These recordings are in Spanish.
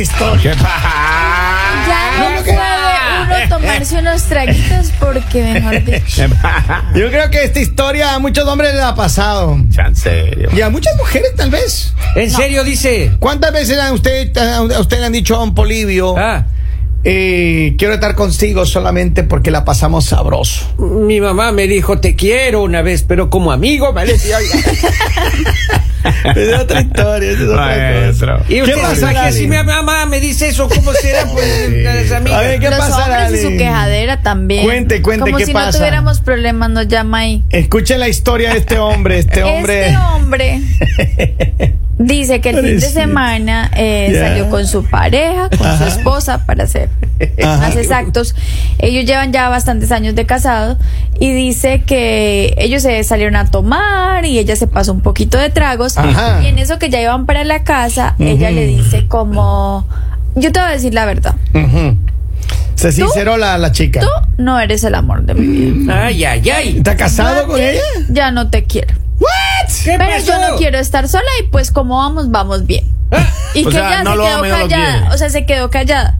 esta historia. Ya no puede uno tomarse unos traguitos porque mejor dicho. Yo creo que esta historia a muchos hombres les ha pasado. En serio. Y a muchas mujeres tal vez. ¿En serio dice? ¿Cuántas veces a usted, a usted le han dicho a un Polivio, Ah, eh, quiero estar contigo solamente porque la pasamos sabroso? mi mamá me dijo te quiero una vez, pero como amigo me decía. Es otra historia, es otra Maestro. Y ¿Qué usted pasa, sabe que si mi mamá me dice eso, ¿cómo será? Pues las amigas. A ver, ¿qué Los pasa, y su quejadera también. Cuente, cuente, Como ¿qué si pasa? no tuviéramos problemas, nos llama ahí. Escuchen la historia de este hombre. Este hombre. Este hombre dice que el fin de semana eh, salió con su pareja, con su esposa, para ser Ajá. más exactos. Ellos llevan ya bastantes años de casado y dice que ellos se salieron a tomar y ella se pasó un poquito de tragos. Ajá. Y en eso que ya iban para la casa, ella le dice como, yo te voy a decir la verdad, Ujú. Se sinceró la, la chica. tú no eres el amor de mi vida. Ay, ay, ay. ¿Está casado con ella? Ya no te quiero. ¿What? ¿Qué Pero pasó? yo no quiero estar sola y pues como vamos, vamos bien. Y O que sea, ella no se lo quedó y callada. O sea, se quedó callada.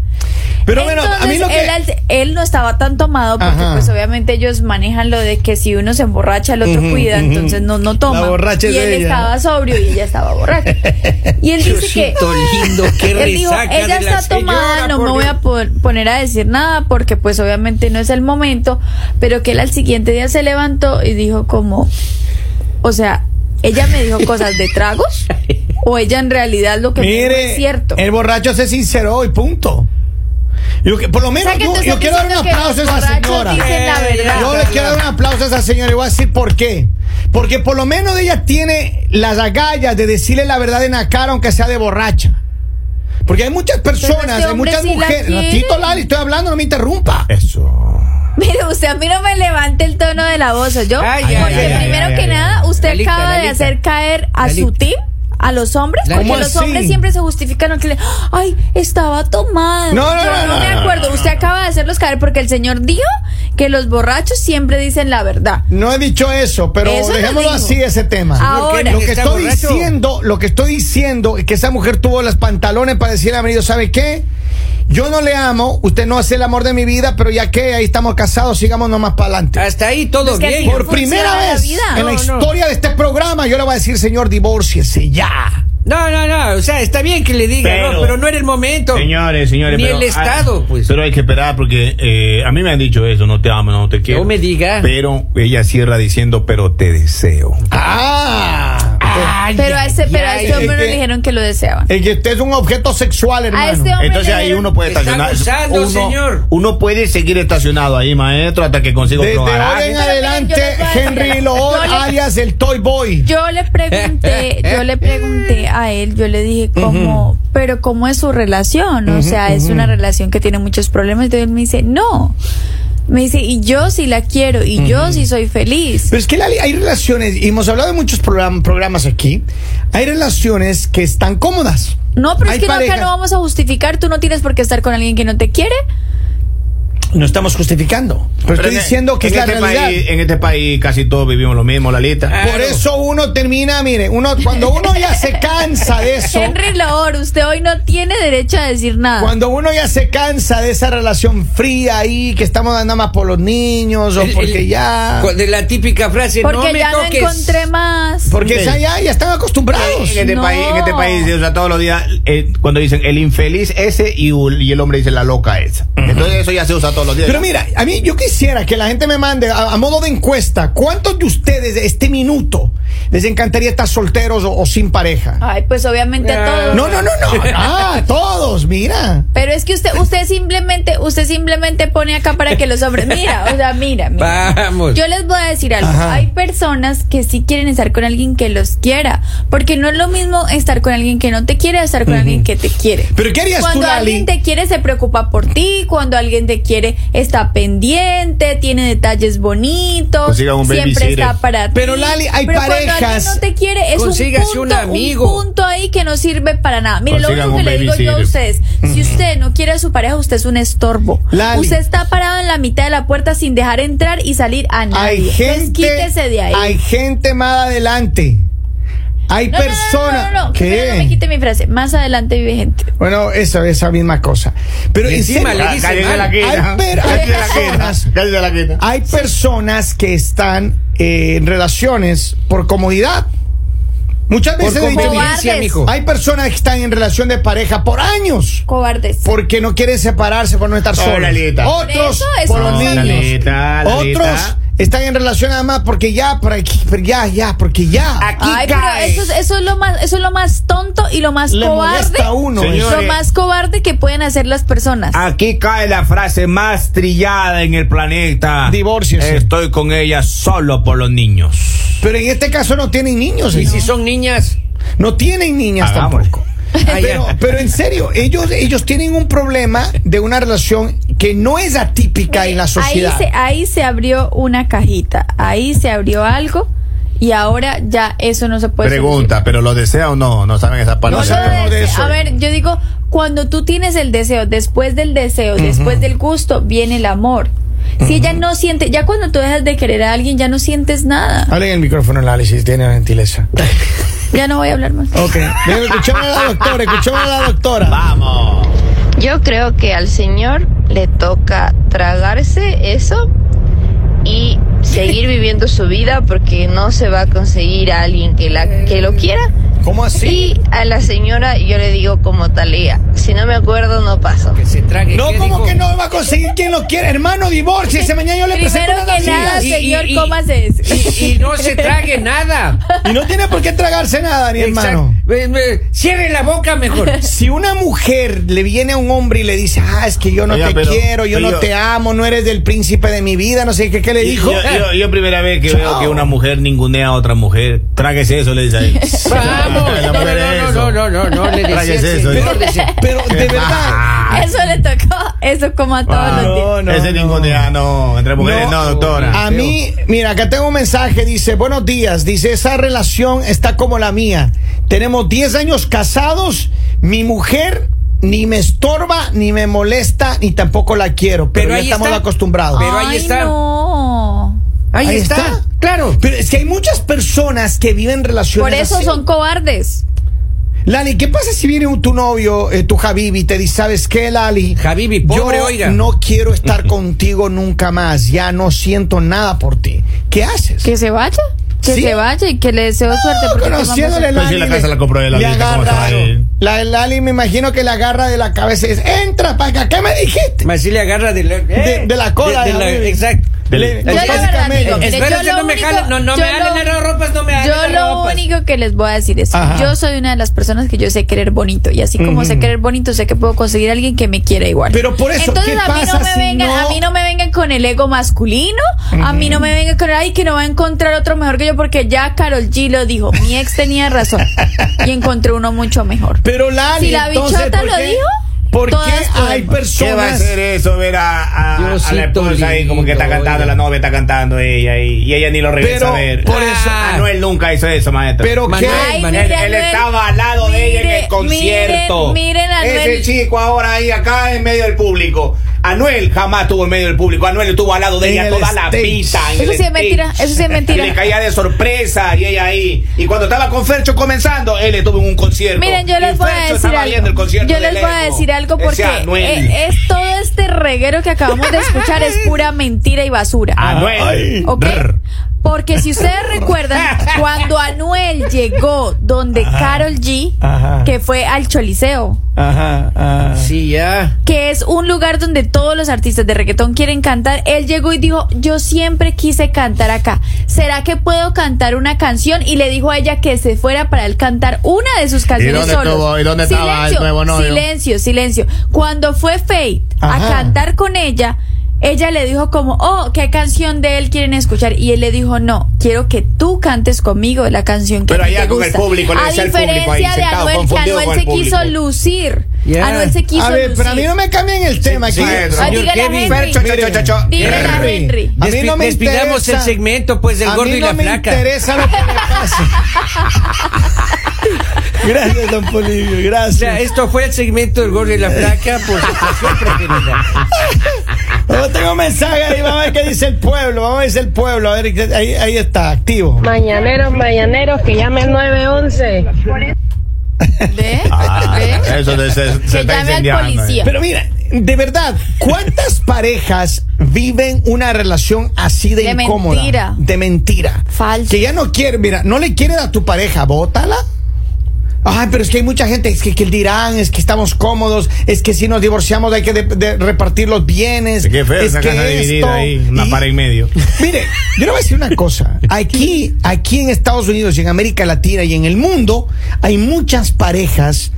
Pero bueno, a mí lo que. él, no estaba tan tomado porque Ajá. pues obviamente ellos manejan lo de que si uno se emborracha el otro cuida, entonces no, no toma. La y él ella. estaba sobrio y ella estaba borracha. Y él dice que lindo, qué él dijo, ella está tomada, no me voy Dios". a po- poner a decir nada porque pues obviamente no es el momento, pero que él al siguiente día se levantó y dijo como, o sea, ella me dijo cosas de tragos o ella en realidad lo que me dijo Mire, es cierto. el borracho se sinceró y punto. Yo, por lo O menos sea, yo, quiero dar un aplauso a esa señora. la verdad. Yo le quiero dar un aplauso a esa señora y voy a decir por qué. Porque por lo menos ella tiene las agallas de decirle la verdad en la cara, aunque sea de borracha. Porque hay muchas personas, este hay hombre muchas sí la mujeres. quiere. Ratito, Lali, estoy hablando, no me interrumpa. Eso. Mire, usted a mí no me levante el tono de la voz, ¿o yo? Ay, Porque ay, primero ay, que ay, nada, usted Lalita, acaba de hacer caer a su team, a los hombres, porque ¿Cómo los así? hombres siempre se justifican que le, ay, estaba tomada. No, no, Yo no, no, me acuerdo. Usted acaba de hacerlos caer porque el señor dijo que los borrachos siempre dicen la verdad. No he dicho eso, pero Eso dejémoslo así ese tema. Ahora. lo que ¿Está estoy borracho? diciendo, lo que estoy diciendo es que esa mujer tuvo los pantalones para decirle a mi marido, ¿sabe qué? Yo no le amo, usted no es el amor de mi vida, pero ya que ahí estamos casados, sigamos nomás para adelante. Hasta ahí todo Es que bien. Por primera vez en la no. historia de este programa, yo le voy a decir, señor, divórciese ya. No, no, no. O sea, está bien que le diga, Pero- no, pero no era el momento. Señores, señores. Ni pero el Estado, hay- pues. Pero hay que esperar porque eh, a mí me han dicho eso, no te amo, no te quiero. No me diga. Pero ella cierra diciendo, pero te deseo. Ah. Ay, Pero a ay, este, pero a ay. este hombre no que- le dijeron que lo deseaban. El que usted es un objeto sexual, hermano. este Entonces ahí uno puede Está estacionar. gozando, uno, señor. uno puede seguir estacionado ahí, maestro, hasta que consiga Desde otro ahora en adelante, Henry. Loor, alias el Toy Boy. Yo le pregunté, yo le pregunté a él, yo le dije cómo, pero cómo es su relación, o sea, es una relación que tiene muchos problemas, entonces él me dice, no, me dice, y yo sí la quiero, y yo sí soy feliz. Pero es que Lali, hay relaciones, y hemos hablado de muchos program- programas aquí, hay relaciones que están cómodas. No, pero Hay es que no, acá parejas- no vamos a justificar, tú no tienes por qué estar con alguien que no te quiere. No estamos justificando, pero, estoy en- diciendo que en es la este realidad. País, en este país casi todos vivimos lo mismo, Lalita. Ah. Por eso uno termina, mire, uno cuando uno ya se cansa de eso, Henry Loor, usted hoy no tiene derecho a decir nada. cuando uno ya se cansa de esa relación fría ahí, que estamos dando más por los niños o El- porque el- ya... De la típica frase, porque no me ya toques. no encontré más. Porque ya, ya están acostumbrados. En este, No. país, en este país se usa todos los días eh, cuando dicen el infeliz ese y, y el hombre dice la loca esa. Entonces eso ya se usa todos Pero mira, a mí yo quisiera que la gente me mande a, a modo de encuesta, ¿cuántos de ustedes de este minuto les encantaría estar solteros o, o sin pareja? Ay, pues obviamente a todos. No, no, no, no. Ah, todos, mira. Pero es que usted, usted simplemente, usted simplemente pone acá para que los hombres, mira, o sea, mira, mira. Vamos. Yo les voy a decir algo. Ajá. Hay personas que sí quieren estar con alguien que los quiera, porque no es lo mismo estar con alguien que no te quiere a estar con alguien que te quiere. Pero ¿qué harías tú, Cuando Lali? alguien te quiere se preocupa por ti, cuando alguien te quiere está pendiente, tiene detalles bonitos, Consiga un siempre está para ti. Pero, Lali, hay Pero cuando alguien no te quiere es un punto, un amigo. punto ahí que no sirve para nada. Mire, lo único que un le digo yo a ustedes, si usted no quiere a su pareja, usted es un estorbo. Lali. Usted está parado en la mitad de la puerta sin dejar entrar y salir a nadie. Hay Entonces, gente, quítese de ahí. hay gente más adelante Hay No, no, no, personas. No, no, no, que no me quite mi frase. Más adelante vive gente. Bueno, esa, esa misma cosa. Pero Y encima le la. Hay per- la personas- la hay personas que están eh, en relaciones por comodidad. Muchas veces conveniencia, Cobardes. mijo. hay personas que están en relación de pareja por años. Cobardes. Porque no quieren separarse por no estar solos. Lalita. Otros Por eso, eso por los niños. Lalita, Lalita. Otros están en relación nada más porque ya, por aquí, pero ya, ya, porque ya. Aquí Ay, pero cae. eso, es- eso es lo más, eso es lo más tonto y lo más Le cobarde. uno. Lo más cobarde que pueden hacer las personas. Aquí cae la frase más trillada en el planeta. Divórciese. Estoy con ella solo por los niños. Pero en este caso no tienen niños. Y señor. si son niñas. No tienen niñas Hagámosle. tampoco. Ah, Pero, pero en serio, ellos, ellos tienen un problema de una relación que no es atípica en la ahí, sociedad. se, ahí se abrió una cajita, ahí se abrió algo y ahora ya eso no se puede Pregunta, ¿pero lo desea o no? No saben esa parte. No No sé. solo sabemos de dese- eso. A ver, yo digo, cuando tú tienes el deseo, después del deseo, después del gusto, viene el amor. Si ella no siente, ya cuando tú dejas de querer a alguien, ya no sientes nada. Hablen el micrófono, Lali, si tiene la gentileza. Ya no voy a hablar más. Ok. Escuchemos a la doctora, escuchemos a la doctora. Vamos. Yo creo que al señor le toca tragarse eso y seguir viviendo su vida porque no se va a conseguir a alguien que, la, que lo quiera. ¿Cómo así? Y a la señora yo le digo como talía, si no me acuerdo no paso. Que se trague. No, ¿qué como dijo? que no va a conseguir quien lo quiere. Hermano, divorcie. Ese mañana yo le presento Primero una que nada. Y- señor, y- y- cómase. Y, y no se trague nada. Y no tiene por qué tragarse nada, ni hermano. Exacto. Cierre la boca mejor. Si una mujer le viene a un hombre y le dice, ah, es que yo no Oiga, te pero- quiero, yo no yo- te amo, no eres del príncipe de mi vida, no sé qué, ¿qué le dijo? Yo, yo, yo primera vez que Chao. veo que una mujer ningunea a otra mujer. Tráguese eso, le dice a él. Vamos. No, no, no, no, no, no, le decía Pero de verdad. Ah, Eso le tocó, eso como a todos ah, los días. No, no, Ese ningunea, no. Entre mujeres, no, doctora. A mí, mira, acá tengo un mensaje, dice, buenos días, dice, esa relación está como la mía. Tenemos 10 años casados, mi mujer ni me estorba, ni me molesta, ni tampoco la quiero, pero, Pero ya ahí estamos está. acostumbrados. Pero ahí Ay, está. no. Ahí, Ahí está. está. Claro. Pero es que hay muchas personas que viven relaciones Por eso así. son cobardes. Lali, ¿qué pasa si viene tu novio, eh, tu Habibi, y te dice, ¿sabes qué, Lali? Habibi, pobre, Yo oiga. no quiero estar contigo nunca más, ya no siento nada por ti. ¿Qué haces? Que se vaya. Que Sí. se vaya y que le deseo suerte. Porque ¿qué vamos a Conociéndole? Lali, Pues sí, la le- casa la compró él, le Lalita, ¿cómo se va a agarra, la Lali me imagino que le agarra de la cabeza y dice, entra para acá, ¿qué me dijiste? Más si le agarra de la, eh, De- de la cola, de- de la- exacto. Yo la Espera, verdad, camello. digo, mire, Espérate, yo lo no me único- jalen, no, no yo me jalen lo- las ropas, no me jalen Yo lo ropas. único que les voy a decir es, Ajá. yo soy una de las personas que yo sé querer bonito y así como sé querer bonito, sé que puedo conseguir a alguien que me quiera igual. Pero por eso, Entonces ¿qué a mí pasa no me si vengan, no- a mí no me vengan con el ego masculino, a mí no me vengan con ay que no va a encontrar otro mejor que yo porque ya Carol G lo dijo, mi ex tenía razón y encontré uno mucho mejor. Pero Lali, Si la entonces, bichota ¿por lo dijo, ¿Por todas qué hay podemos. ¿Qué va a personas? hacer eso? Ver a, a- a la esposa ahí como que está cantando, oiga. la novia está cantando ella y, y ella ni lo regresa Pero a ver. por eso- Ah, Anuel nunca hizo eso, maestro. Pero Manuel, qué? Ay, Manuel, mire, él, él estaba al lado de ella en el concierto. Miren, miren a Ese chico ahora ahí acá en medio del público. Anuel jamás estuvo en medio del público. Anuel estuvo al lado de En ella el toda la stage. pista. en Eso sí es mentira, eso sí es mentira. Y le caía de sorpresa y ella ahí. Y cuando estaba con Fercho comenzando, él estuvo en un concierto. Miren, yo Y les voy a decir algo. Yo les voy a decir algo porque Anuel. eh, es todo este reguero que acabamos de escuchar es pura mentira y basura. Anuel. Ay. Porque si ustedes recuerdan, cuando Anuel llegó donde Carol G, Ajá. que fue al Choliseo, Ajá, ajá. Sí, ya. que es un lugar donde todos los artistas de reggaetón quieren cantar, él llegó y dijo, yo siempre quise cantar acá. ¿Será que puedo cantar una canción? Y le dijo a ella que se fuera para él cantar una de sus canciones dónde solos. estuvo? ¿Y dónde estaba el silencio, nuevo novio? Silencio, silencio. Cuando fue Faith a Ajá. cantar con ella, ella le dijo como, oh, ¿qué canción de él quieren escuchar? Y él le dijo, no, quiero que tú cantes conmigo la canción que Pero allá te con el gusta. público, le a decía al público ahí diferencia de sentado, Anuel, que Anuel se el quiso lucir. Ya. Anuel se quiso A ver, pero a mí lucir. no me cambien el tema aquí. Ah, dígale a. Henry. Fercho, cho, cho, cho, cho. Dígale a Henry. A mí no me Despidamos interesa. el segmento, pues, del a gordo mí y no la me flaca. interesa lo que le pase. gracias, don Polivio, O gracias. sea, esto fue el segmento del gordo y la flaca por su preferida. Oh, tengo un mensaje ahí, vamos a ver qué dice el pueblo, vamos a ver el pueblo, a ver, ahí, ahí está, activo. Mañaneros, mañaneros, que llamen 911. ¿Ve? Ah, ¿Ve? eso de- se, se Que está llame al incendiando, eh. policía. Pero mira, de verdad, ¿cuántas parejas viven una relación así de, De incómoda? mentira. De mentira. Falso. Que ya no quiere, mira, no le quiere a tu pareja, bótala. Ay, pero es que hay mucha gente, es que, que dirán, es que estamos cómodos, es que si nos divorciamos hay que de- de repartir los bienes. Qué feo es esa que casa esto, dividida ahí, una y- pared en medio. Mire, yo le voy a decir una cosa. Aquí, aquí en Estados Unidos y en América Latina y en el mundo hay muchas parejas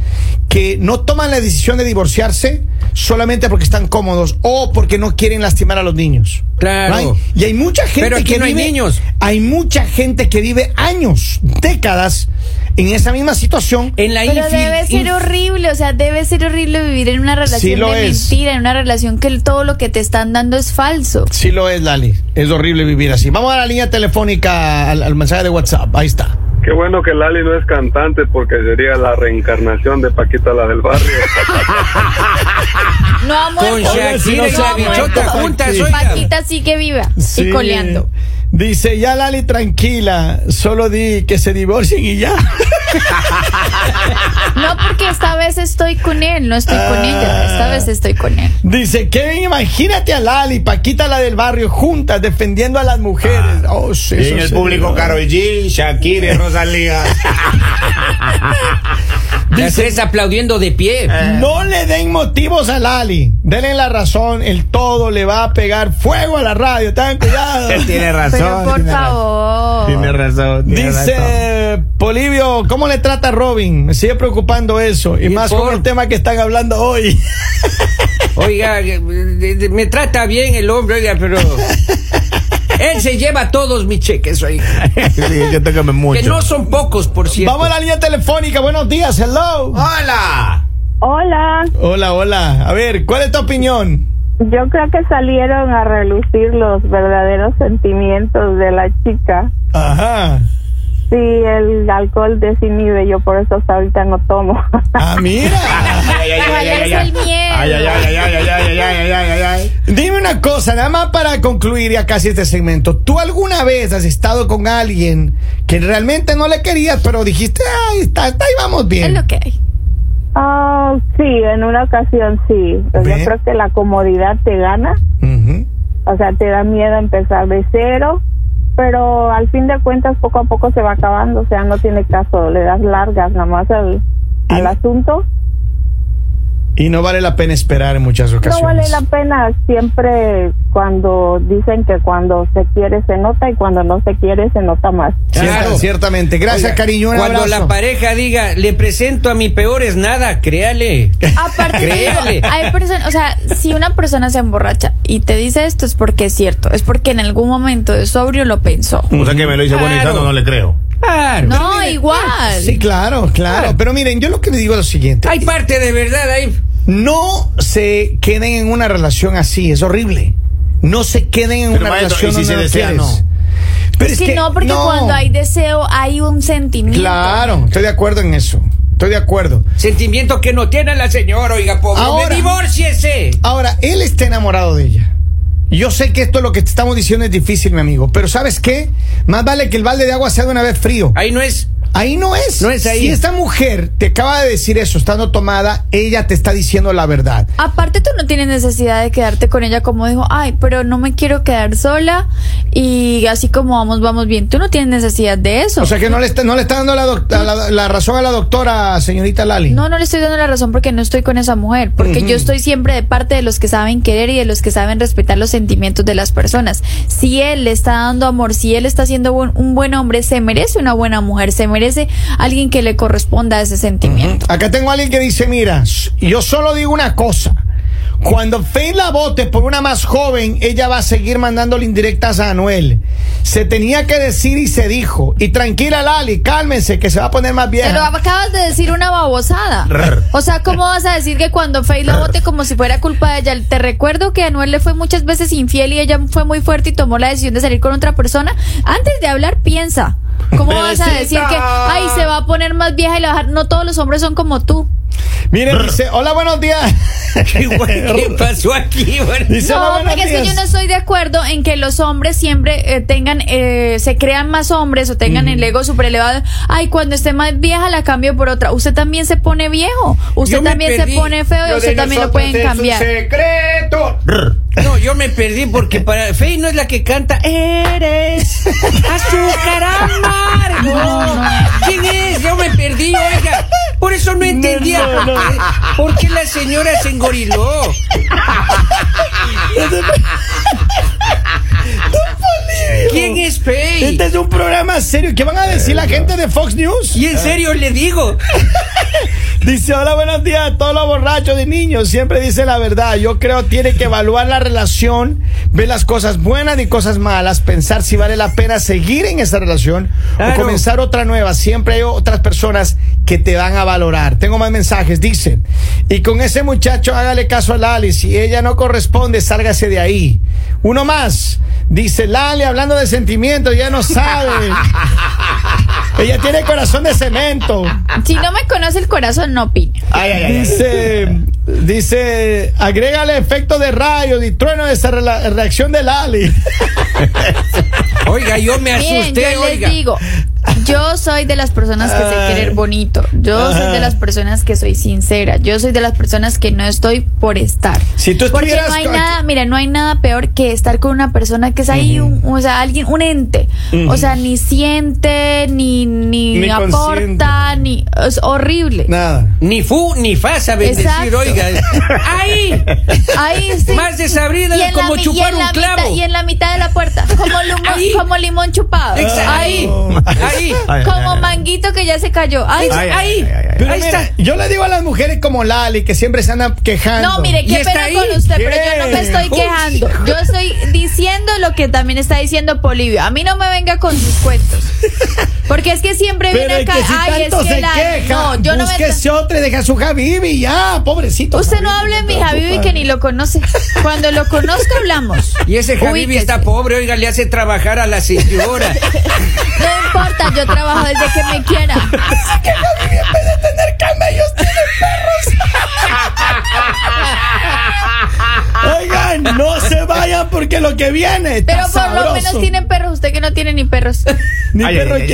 que no toman la decisión de divorciarse solamente porque están cómodos o porque no quieren lastimar a los niños. Claro. Right? Y hay mucha gente Pero aquí que no hay vive, niños. Hay mucha gente que vive años, décadas en esa misma situación. En la Pero debe ser horrible, o sea, debe ser horrible vivir en una relación Sí lo de es. mentira, en una relación que todo lo que te están dando es falso. Sí lo es, Lali. Es horrible vivir así. Vamos a la línea telefónica al, al mensaje de WhatsApp. Ahí está. Qué bueno que Lali no es cantante porque sería la reencarnación de Paquita la del barrio. No ha muerto. Con si Shakira no y juntas, Sí. Paquita sigue viva Sí. y coleando. Dice, ya Lali, tranquila, solo di que se divorcien y ya. No, porque esta vez estoy con él, no estoy con ella, esta vez estoy con él. Dice, Kevin, imagínate a Lali, Paquita la del barrio, juntas, defendiendo a las mujeres. Oh, sí, Y en el público. Karol G, Shakira y Rosalía. Las tres aplaudiendo de pie. No le den motivos a Lali. Denle la razón, el todo le va a pegar fuego a la radio. Tengan cuidado. Él tiene razón. Pero por tiene razón. favor. Tiene razón. tiene razón. Dice Polivio, ¿cómo le trata a Robin? Me sigue preocupando eso. Y ¿Y más por? con el tema que están hablando hoy. Oiga, eh, de- me trata bien el hombre, oiga, pero. Él se lleva todos mis cheques, oiga. Sí, yo tengo mucho. Que no son pocos, por cierto. Vamos a la línea telefónica. Buenos días, hello. ¡Hola! Hola, Hola, hola. A ver, ¿cuál es tu opinión? yo creo que salieron a relucir los verdaderos sentimientos de la chica. Ajá. Sí, el alcohol desinhibe, yo por eso hasta ahorita no tomo. Ah, mira. Ay, ay, ay, ¿Cuál ay, ay, es ay. el miedo? Ay, ay, ay, ay, ay, ay, ay, ay, ay, ay, ay. Dime una cosa, nada más para concluir ya casi este segmento. ¿Tú alguna vez has estado con alguien que realmente no le querías, pero dijiste, ay, está, está, ahí vamos Es bien? lo que hay. Ah, sí, en una ocasión sí. Yo creo que la comodidad te gana. O sea, te da miedo empezar de cero. Pero al fin de cuentas, poco a poco se va acabando. O sea, no tiene caso. Le das largas nada más al, al asunto. Y no vale la pena esperar en muchas No ocasiones. vale la pena siempre cuando dicen que cuando se quiere se nota y cuando no se quiere se nota más. Claro. ciertamente. Gracias, Oiga, cariño. Un Cuando abrazo. la pareja diga, le presento a mi peor es nada, créale. Aparte, Créale. hay personas, o sea, si una persona se emborracha y te dice esto es porque es cierto, es porque en algún momento de sobrio lo pensó. O sea que me lo dice bueno y Claro. no le creo. Claro. No, igual. Sí, claro, claro, Claro. Pero miren, yo lo que le digo es lo siguiente. Hay parte de verdad ahí. No se queden en una relación así, es horrible. No se queden en Pero, una maestro, relación ¿y si se no? Pero es que, no, porque no. cuando hay deseo hay un sentimiento. Claro, estoy de acuerdo en eso. Estoy de acuerdo. Sentimiento que no tiene la señora, oiga, pobre. Ahora- divórciese. Ahora, él está enamorado de ella. Yo sé que esto lo que te estamos diciendo es difícil, mi amigo, pero ¿sabes qué? Más vale que el balde de agua sea de una vez frío. Ahí no es. Ahí no es. No es ahí. Si esta mujer te acaba de decir eso, estando tomada, ella te está diciendo la verdad. Aparte tú no tienes necesidad de quedarte con ella como dijo, ay, pero no me quiero quedar sola y así como vamos, vamos bien. Tú no tienes necesidad de eso. O sea que no le está, no le está dando la, la- la razón a la doctora, señorita Lali. No, no le estoy dando la razón porque no estoy con esa mujer, porque yo estoy siempre de parte de los que saben querer y de los que saben respetar los sentimientos de las personas. Si él le está dando amor, si él está siendo buen- un buen hombre, se merece una buena mujer, se merece alguien que le corresponda a ese sentimiento. Acá tengo a alguien que dice, mira, yo solo digo una cosa. Cuando Faye la vote por una más joven, ella va a seguir mandándole indirectas a Anuel. Se tenía que decir y se dijo. Y tranquila, Lali, cálmense, que se va a poner más vieja. Pero acabas de decir una babosada. O sea, ¿cómo vas a decir que cuando Faye lo vote como si fuera culpa de ella? Te recuerdo que Anuel le fue muchas veces infiel y ella fue muy fuerte y tomó la decisión de salir con otra persona. Antes de hablar, piensa. ¿Cómo vas a decir que, ay, se va a poner más vieja y la va a dejar? No todos los hombres son como tú. Mire, dice, hola, buenos días. ¿Qué, ¿Qué pasó aquí? Dice, No, porque es que yo días. no estoy de acuerdo en que los hombres siempre eh, tengan, eh, se crean más hombres o tengan el ego super elevado. Ay, cuando esté más vieja la cambio por otra. Usted también se pone viejo. Usted Yo también se pone feo y usted también lo pueden es un cambiar. secreto. No, yo me perdí porque para Fey no es la que canta Eres azúcar amargo. ¿Quién es? Yo me perdí, oiga. Por eso no entendía no, no. por, qué, por qué la señora se engoriló. ¿Quién es Fey? Este es un programa serio. ¿Qué van a decir la gente de Fox News? Y en serio le digo. Dice, hola, buenos días. Todos los borrachos de niños siempre dicen la verdad. Yo creo tiene que evaluar la relación, ver las cosas buenas y cosas malas, pensar si vale la pena seguir en esa relación Claro. o comenzar otra nueva. Siempre hay otras personas que te van a valorar. Tengo más mensajes. Dicen, y con ese muchacho hágale caso a Lali. Si ella no corresponde, sálgase de ahí. Uno más. Dice, Lali, hablando de sentimientos, ya no sabe. ella tiene corazón de cemento. Si no me conoce el corazón, no opine. Ay, ay, ay, ay. Dice, dice, agrégale efecto de rayo y trueno de esa reacción de Lali. Oiga, yo me Miren, asusté, yo oiga. les digo, yo soy de las personas que sé querer bonito. Yo soy de las personas que soy sincera. Yo soy de las personas que no estoy por estar. Si tú Porque no hay nada, mira, no hay nada peor que estar con una persona que es ahí, un- o sea, alguien, un ente. O sea, ni siente, ni, ni, Ni aporta, ni. Es horrible. Nada. Ni fu ni fa saben decir, oiga. ¡Ahí! Ahí sí. Más desabrida como la mi- y chupar un la clavo. mitad- y en la mitad de la puerta, como limón, Ahí. como limón chupado. Exacto. Ahí. Ahí. Como manguito que ya se cayó. Ahí. ay. Pero Ahí mira, está. yo le digo a las mujeres como Lali que siempre se andan quejando. No, mire, qué pena ahí. con usted, pero yo no me estoy Uy. quejando. Yo estoy diciendo lo que también está diciendo Polivio. A mí no me venga con sus cuentos. Porque es que siempre Pero viene es acá. que si Ay, es que queja, No, yo no me. búsquese otro y deja a su Habibi ya, pobrecito. Usted no Habibi, hable de mi Habibi que ni lo conoce. Cuando lo conozca hablamos. Y ese Javibi Ubíquese. está pobre, oiga, le hace trabajar a la señora. No importa, yo trabajo desde que me quiera. tener camellos, tiene perros. Oigan, no se porque lo que viene está Pero por lo menos tienen perros. Usted que no tiene ni perros. Ni Ay, perro ay.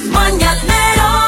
El mañanero